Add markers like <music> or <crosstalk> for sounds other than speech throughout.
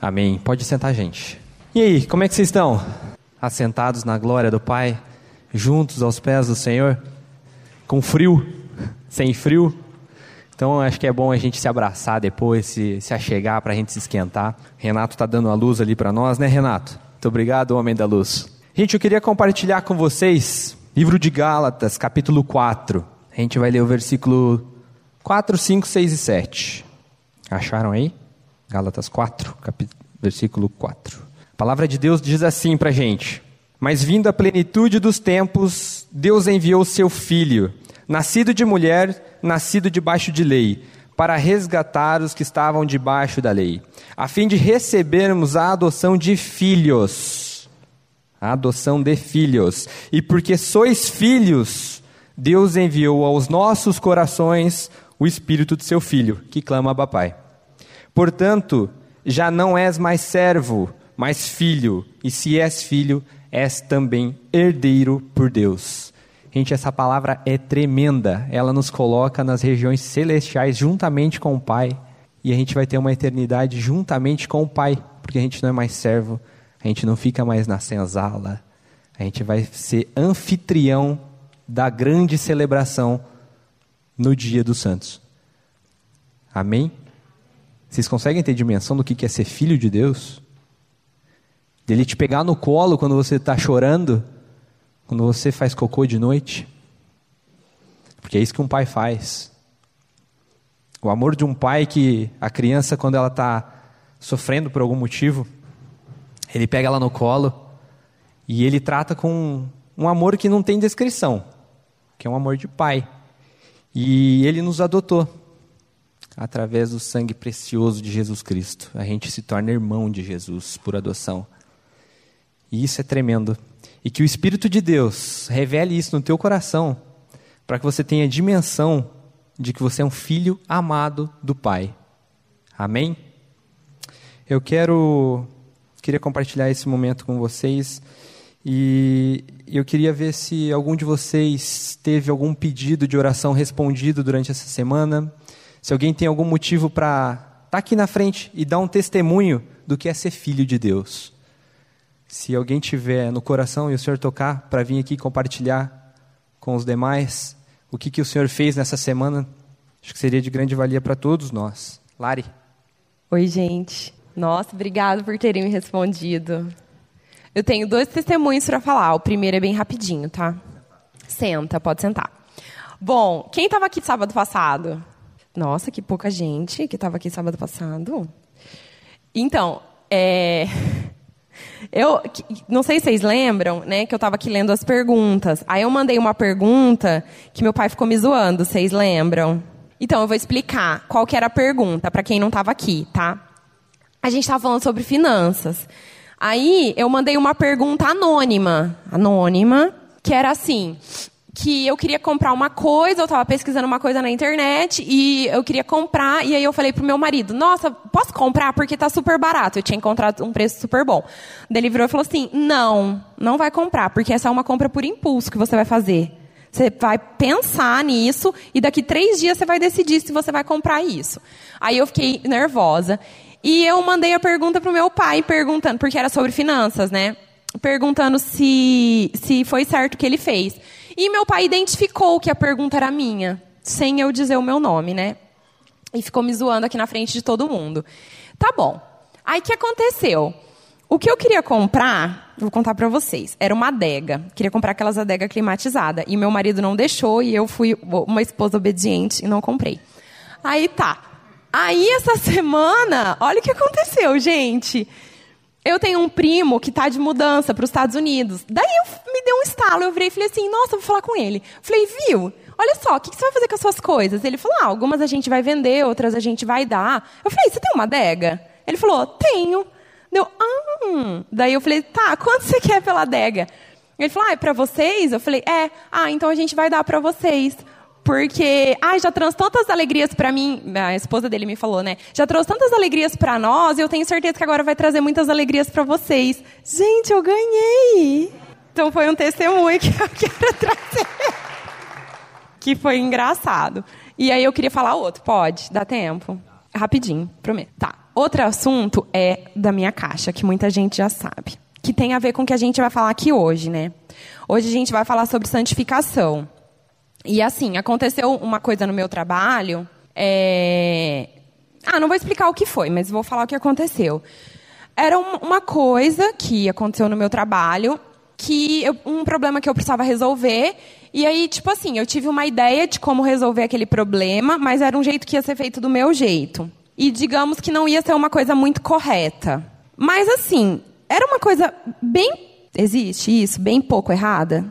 Amém. Pode sentar, gente. E aí, como é que vocês estão? Assentados na glória do Pai, juntos aos pés do Senhor, com frio, <laughs> sem frio. Então acho que é bom a gente se abraçar depois, se, se achegar para a gente se esquentar. Renato está dando a luz ali para nós, né, Renato? Muito obrigado, homem da luz. Gente, eu queria compartilhar com vocês livro de Gálatas, capítulo 4. A gente vai ler o versículo 4, 5, 6 e 7. Acharam aí? Gálatas 4, versículo 4. A palavra de Deus diz assim para a gente: Mas vindo a plenitude dos tempos, Deus enviou seu filho, nascido de mulher, nascido debaixo de lei, para resgatar os que estavam debaixo da lei, a fim de recebermos a adoção de filhos. A adoção de filhos. E porque sois filhos, Deus enviou aos nossos corações o espírito de seu filho, que clama a Pai. Portanto, já não és mais servo, mas filho, e se és filho, és também herdeiro por Deus. Gente, essa palavra é tremenda. Ela nos coloca nas regiões celestiais juntamente com o Pai. E a gente vai ter uma eternidade juntamente com o Pai, porque a gente não é mais servo, a gente não fica mais na senzala. A gente vai ser anfitrião da grande celebração no dia dos santos. Amém? Vocês conseguem ter dimensão do que é ser filho de Deus? Dele te pegar no colo quando você está chorando, quando você faz cocô de noite? Porque é isso que um pai faz. O amor de um pai que a criança, quando ela está sofrendo por algum motivo, ele pega ela no colo e ele trata com um amor que não tem descrição, que é um amor de pai. E ele nos adotou através do sangue precioso de Jesus Cristo. A gente se torna irmão de Jesus por adoção. E isso é tremendo. E que o Espírito de Deus revele isso no teu coração, para que você tenha dimensão de que você é um filho amado do Pai. Amém? Eu quero queria compartilhar esse momento com vocês e eu queria ver se algum de vocês teve algum pedido de oração respondido durante essa semana. Se alguém tem algum motivo para estar tá aqui na frente e dar um testemunho do que é ser filho de Deus. Se alguém tiver no coração e o Senhor tocar para vir aqui compartilhar com os demais o que, que o Senhor fez nessa semana, acho que seria de grande valia para todos nós. Lari. Oi, gente. Nossa, obrigado por terem me respondido. Eu tenho dois testemunhos para falar. O primeiro é bem rapidinho, tá? Senta, pode sentar. Bom, quem estava aqui sábado passado? Nossa, que pouca gente que estava aqui sábado passado. Então, é... <laughs> eu não sei se vocês lembram, né, que eu estava aqui lendo as perguntas. Aí eu mandei uma pergunta que meu pai ficou me zoando. Vocês lembram? Então eu vou explicar qual que era a pergunta para quem não estava aqui, tá? A gente estava falando sobre finanças. Aí eu mandei uma pergunta anônima, anônima, que era assim: que eu queria comprar uma coisa, eu estava pesquisando uma coisa na internet e eu queria comprar, e aí eu falei pro meu marido, nossa, posso comprar porque está super barato. Eu tinha encontrado um preço super bom. Ele virou e falou assim: não, não vai comprar, porque essa é uma compra por impulso que você vai fazer. Você vai pensar nisso e daqui três dias você vai decidir se você vai comprar isso. Aí eu fiquei nervosa. E eu mandei a pergunta pro meu pai, perguntando, porque era sobre finanças, né? Perguntando se, se foi certo o que ele fez. E meu pai identificou que a pergunta era minha, sem eu dizer o meu nome, né? E ficou me zoando aqui na frente de todo mundo. Tá bom. Aí que aconteceu? O que eu queria comprar, vou contar para vocês, era uma adega. Queria comprar aquelas adega climatizada. E meu marido não deixou e eu fui uma esposa obediente e não comprei. Aí tá. Aí essa <laughs> semana, olha o que aconteceu, gente. Eu tenho um primo que está de mudança para os Estados Unidos. Daí eu me deu um estalo, eu virei e falei assim, nossa, vou falar com ele. Falei, viu? Olha só, o que, que você vai fazer com as suas coisas? Ele falou, ah, algumas a gente vai vender, outras a gente vai dar. Eu falei, você tem uma adega? Ele falou, tenho. Deu, ah. Daí eu falei, tá, <laughs> quanto você quer pela adega? Ele falou, ah, é para vocês? Eu falei, é. Ah, então a gente vai dar para vocês. Porque, ah, já trouxe tantas alegrias para mim, a esposa dele me falou, né? Já trouxe tantas alegrias para nós e eu tenho certeza que agora vai trazer muitas alegrias para vocês. Gente, eu ganhei! Então foi um testemunho que eu <laughs> quero trazer. que foi engraçado. E aí eu queria falar outro, pode? Dá tempo? Rapidinho, prometo. Tá. Outro assunto é da minha caixa, que muita gente já sabe, que tem a ver com o que a gente vai falar aqui hoje, né? Hoje a gente vai falar sobre santificação. E assim, aconteceu uma coisa no meu trabalho. É... Ah, não vou explicar o que foi, mas vou falar o que aconteceu. Era uma coisa que aconteceu no meu trabalho, que eu, um problema que eu precisava resolver. E aí, tipo assim, eu tive uma ideia de como resolver aquele problema, mas era um jeito que ia ser feito do meu jeito e digamos que não ia ser uma coisa muito correta. Mas assim, era uma coisa bem. Existe isso? Bem pouco errada?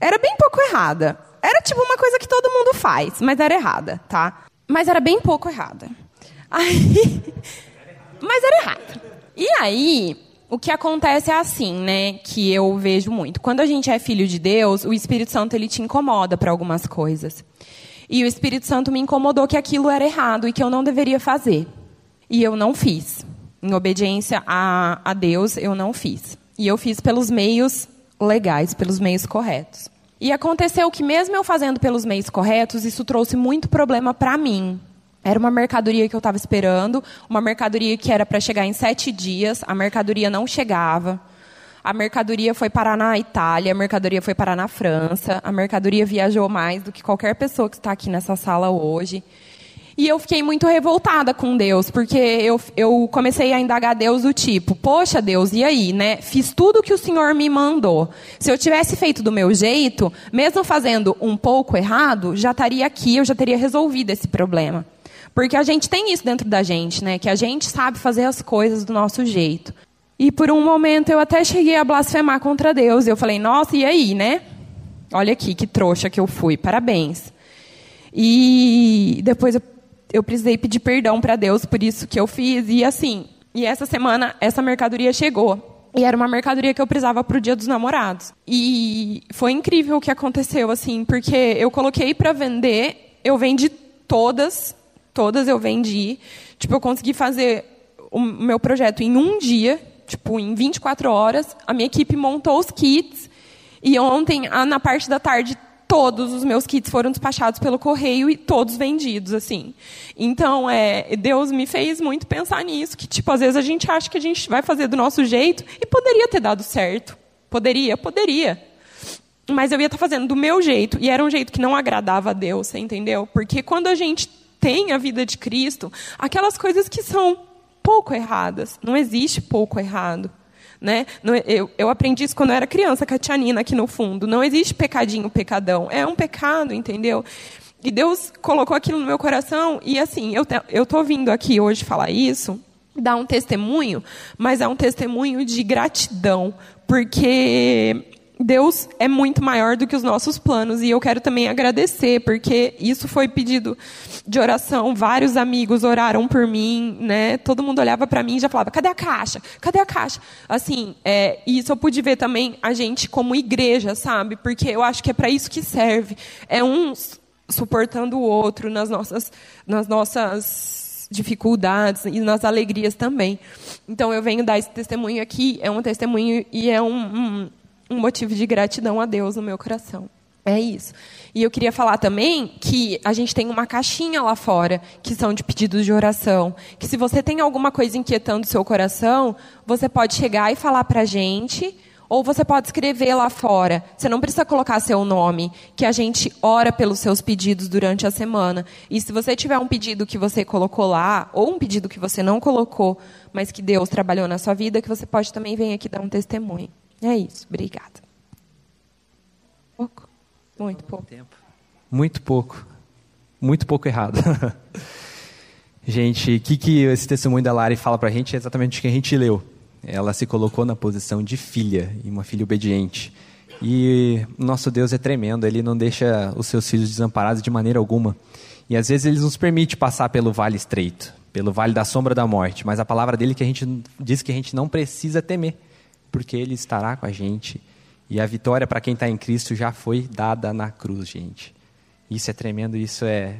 Era bem pouco errada. Era tipo uma coisa que todo mundo faz, mas era errada, tá? Mas era bem pouco errada. <laughs> Aí. mas era errada. E aí, o que acontece é assim, né? Que eu vejo muito. Quando a gente é filho de Deus, o Espírito Santo ele te incomoda para algumas coisas. E o Espírito Santo me incomodou que aquilo era errado e que eu não deveria fazer. E eu não fiz. Em obediência a, a Deus, eu não fiz. E eu fiz pelos meios legais, pelos meios corretos. E aconteceu que, mesmo eu fazendo pelos meios corretos, isso trouxe muito problema para mim. Era uma mercadoria que eu estava esperando, uma mercadoria que era para chegar em sete dias, a mercadoria não chegava. A mercadoria foi parar na Itália, a mercadoria foi parar na França, a mercadoria viajou mais do que qualquer pessoa que está aqui nessa sala hoje. E eu fiquei muito revoltada com Deus, porque eu, eu comecei a indagar Deus do tipo, poxa Deus, e aí, né? Fiz tudo o que o Senhor me mandou. Se eu tivesse feito do meu jeito, mesmo fazendo um pouco errado, já estaria aqui, eu já teria resolvido esse problema. Porque a gente tem isso dentro da gente, né? Que a gente sabe fazer as coisas do nosso jeito. E por um momento eu até cheguei a blasfemar contra Deus. Eu falei, nossa, e aí, né? Olha aqui que trouxa que eu fui, parabéns. E depois eu, eu precisei pedir perdão para Deus por isso que eu fiz. E assim, e essa semana essa mercadoria chegou. E era uma mercadoria que eu precisava para o Dia dos Namorados. E foi incrível o que aconteceu, assim, porque eu coloquei para vender, eu vendi todas, todas eu vendi. Tipo, eu consegui fazer o meu projeto em um dia, tipo, em 24 horas, a minha equipe montou os kits e ontem, na parte da tarde, todos os meus kits foram despachados pelo correio e todos vendidos, assim. Então, é, Deus me fez muito pensar nisso, que, tipo, às vezes a gente acha que a gente vai fazer do nosso jeito e poderia ter dado certo. Poderia, poderia. Mas eu ia estar fazendo do meu jeito, e era um jeito que não agradava a Deus, você entendeu? Porque quando a gente tem a vida de Cristo, aquelas coisas que são pouco erradas. Não existe pouco errado. Né? Eu, eu, aprendi isso quando eu era criança, com a tia Nina aqui no fundo. Não existe pecadinho, pecadão. É um pecado, entendeu? E Deus colocou aquilo no meu coração. E assim, eu estou vindo aqui hoje falar isso, dar um testemunho, mas é um testemunho de gratidão. Porque Deus é muito maior do que os nossos planos e eu quero também agradecer porque isso foi pedido de oração. Vários amigos oraram por mim, né? Todo mundo olhava para mim e já falava: "Cadê a caixa? Cadê a caixa?" Assim, é, isso eu pude ver também a gente como igreja, sabe? Porque eu acho que é para isso que serve. É um suportando o outro nas nossas nas nossas dificuldades e nas alegrias também. Então eu venho dar esse testemunho aqui, é um testemunho e é um, um um motivo de gratidão a Deus no meu coração. É isso. E eu queria falar também que a gente tem uma caixinha lá fora que são de pedidos de oração. Que se você tem alguma coisa inquietando o seu coração, você pode chegar e falar para a gente, ou você pode escrever lá fora. Você não precisa colocar seu nome, que a gente ora pelos seus pedidos durante a semana. E se você tiver um pedido que você colocou lá, ou um pedido que você não colocou, mas que Deus trabalhou na sua vida, que você pode também vir aqui dar um testemunho. É isso, obrigada. Pouco? Muito pouco. Tempo. Muito pouco. Muito pouco errado. <laughs> gente, o que, que esse testemunho da Lari fala para a gente é exatamente o que a gente leu. Ela se colocou na posição de filha, e uma filha obediente. E nosso Deus é tremendo, ele não deixa os seus filhos desamparados de maneira alguma. E às vezes ele nos permite passar pelo vale estreito, pelo vale da sombra da morte, mas a palavra dele que a gente diz que a gente não precisa temer porque Ele estará com a gente. E a vitória para quem está em Cristo já foi dada na cruz, gente. Isso é tremendo, isso é,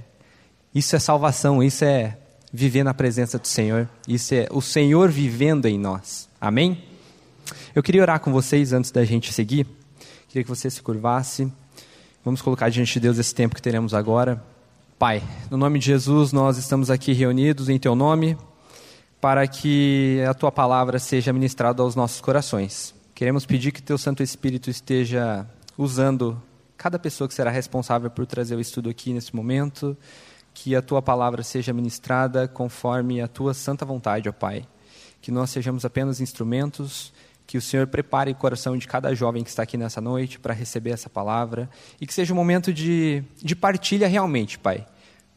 isso é salvação, isso é viver na presença do Senhor, isso é o Senhor vivendo em nós. Amém? Eu queria orar com vocês antes da gente seguir. Queria que você se curvasse. Vamos colocar diante de Deus esse tempo que teremos agora. Pai, no nome de Jesus, nós estamos aqui reunidos em Teu nome para que a tua palavra seja ministrada aos nossos corações. Queremos pedir que teu Santo Espírito esteja usando cada pessoa que será responsável por trazer o estudo aqui nesse momento, que a tua palavra seja ministrada conforme a tua santa vontade, ó Pai. Que nós sejamos apenas instrumentos, que o Senhor prepare o coração de cada jovem que está aqui nessa noite para receber essa palavra e que seja um momento de, de partilha realmente, Pai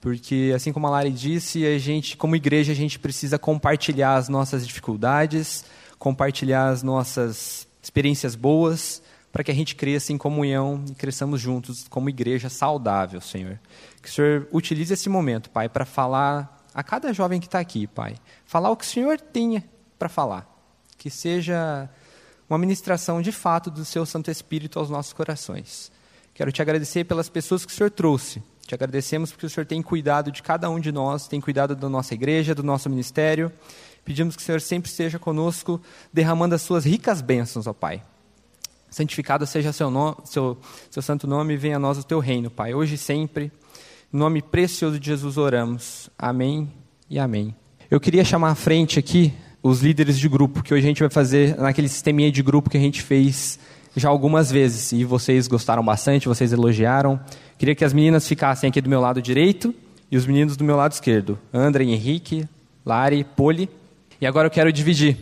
porque assim como a Lari disse, a gente, como igreja, a gente precisa compartilhar as nossas dificuldades, compartilhar as nossas experiências boas, para que a gente cresça em comunhão e cresçamos juntos como igreja saudável, Senhor. Que o Senhor utilize esse momento, Pai, para falar a cada jovem que está aqui, Pai. Falar o que o Senhor tenha para falar. Que seja uma ministração de fato do Seu Santo Espírito aos nossos corações. Quero te agradecer pelas pessoas que o Senhor trouxe te agradecemos porque o Senhor tem cuidado de cada um de nós, tem cuidado da nossa igreja, do nosso ministério. Pedimos que o Senhor sempre esteja conosco, derramando as suas ricas bênçãos, ó Pai. Santificado seja seu, nome, seu, seu santo nome e venha a nós o teu reino, Pai, hoje e sempre. Em nome precioso de Jesus oramos. Amém e amém. Eu queria chamar à frente aqui os líderes de grupo, que hoje a gente vai fazer naquele sisteminha de grupo que a gente fez já algumas vezes. E vocês gostaram bastante, vocês elogiaram. Queria que as meninas ficassem aqui do meu lado direito e os meninos do meu lado esquerdo. André, Henrique, Lari, Poli. E agora eu quero dividir.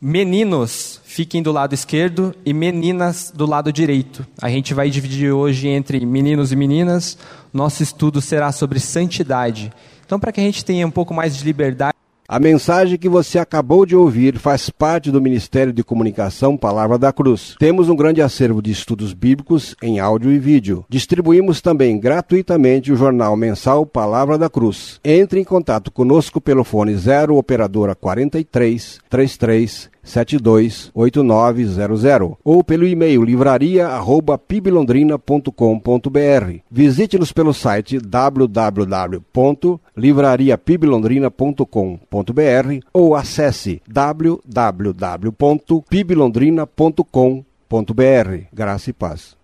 Meninos fiquem do lado esquerdo e meninas do lado direito. A gente vai dividir hoje entre meninos e meninas. Nosso estudo será sobre santidade. Então, para que a gente tenha um pouco mais de liberdade. A mensagem que você acabou de ouvir faz parte do Ministério de Comunicação Palavra da Cruz. Temos um grande acervo de estudos bíblicos em áudio e vídeo. Distribuímos também gratuitamente o jornal mensal Palavra da Cruz. Entre em contato conosco pelo fone 0 operadora 43 33 728900 ou pelo e-mail livraria@piblondrina.com.br. Visite-nos pelo site www.livrariapiblondrina.com.br ou acesse www.piblondrina.com.br. Graça e paz.